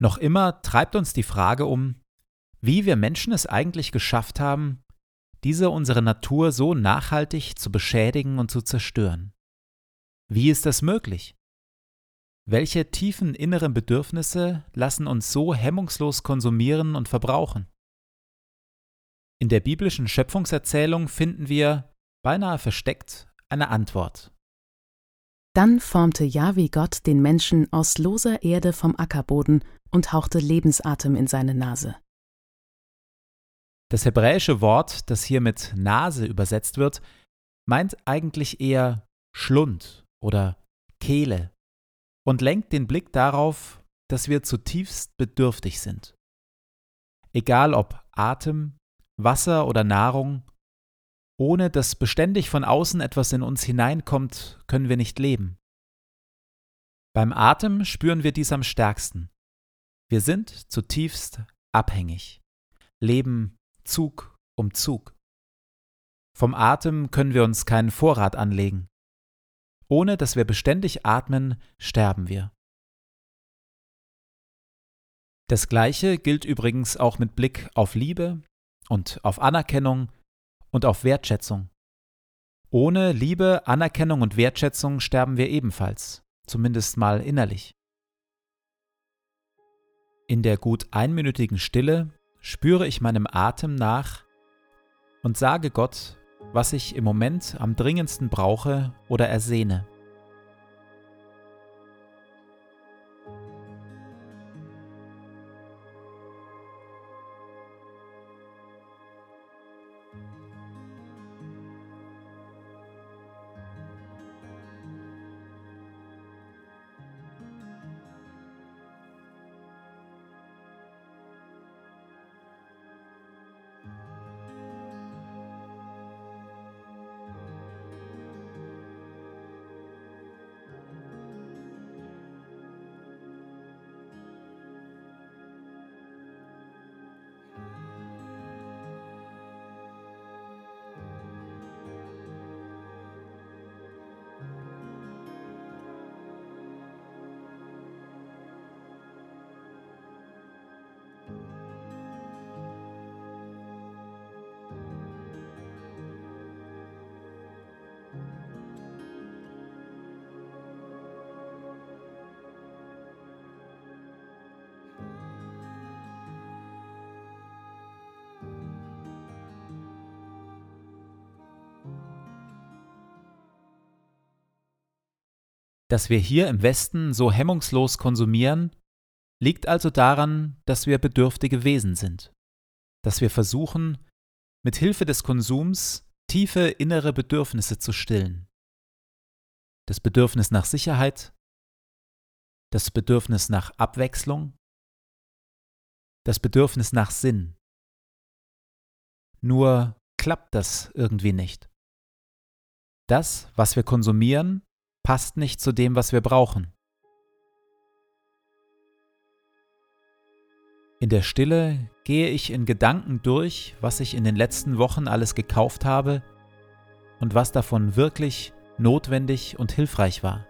Noch immer treibt uns die Frage um, wie wir Menschen es eigentlich geschafft haben, diese unsere Natur so nachhaltig zu beschädigen und zu zerstören. Wie ist das möglich? Welche tiefen inneren Bedürfnisse lassen uns so hemmungslos konsumieren und verbrauchen? In der biblischen Schöpfungserzählung finden wir, beinahe versteckt, eine Antwort. Dann formte Jahwe Gott den Menschen aus loser Erde vom Ackerboden und hauchte Lebensatem in seine Nase. Das hebräische Wort, das hier mit Nase übersetzt wird, meint eigentlich eher Schlund oder Kehle und lenkt den Blick darauf, dass wir zutiefst bedürftig sind. Egal ob Atem, Wasser oder Nahrung, ohne dass beständig von außen etwas in uns hineinkommt, können wir nicht leben. Beim Atem spüren wir dies am stärksten. Wir sind zutiefst abhängig, leben Zug um Zug. Vom Atem können wir uns keinen Vorrat anlegen. Ohne dass wir beständig atmen, sterben wir. Das Gleiche gilt übrigens auch mit Blick auf Liebe und auf Anerkennung und auf Wertschätzung. Ohne Liebe, Anerkennung und Wertschätzung sterben wir ebenfalls, zumindest mal innerlich. In der gut einminütigen Stille spüre ich meinem Atem nach und sage Gott, was ich im Moment am dringendsten brauche oder ersehne. Dass wir hier im Westen so hemmungslos konsumieren, liegt also daran, dass wir bedürftige Wesen sind, dass wir versuchen, mit Hilfe des Konsums tiefe innere Bedürfnisse zu stillen. Das Bedürfnis nach Sicherheit, das Bedürfnis nach Abwechslung, das Bedürfnis nach Sinn. Nur klappt das irgendwie nicht. Das, was wir konsumieren, passt nicht zu dem, was wir brauchen. In der Stille gehe ich in Gedanken durch, was ich in den letzten Wochen alles gekauft habe und was davon wirklich notwendig und hilfreich war.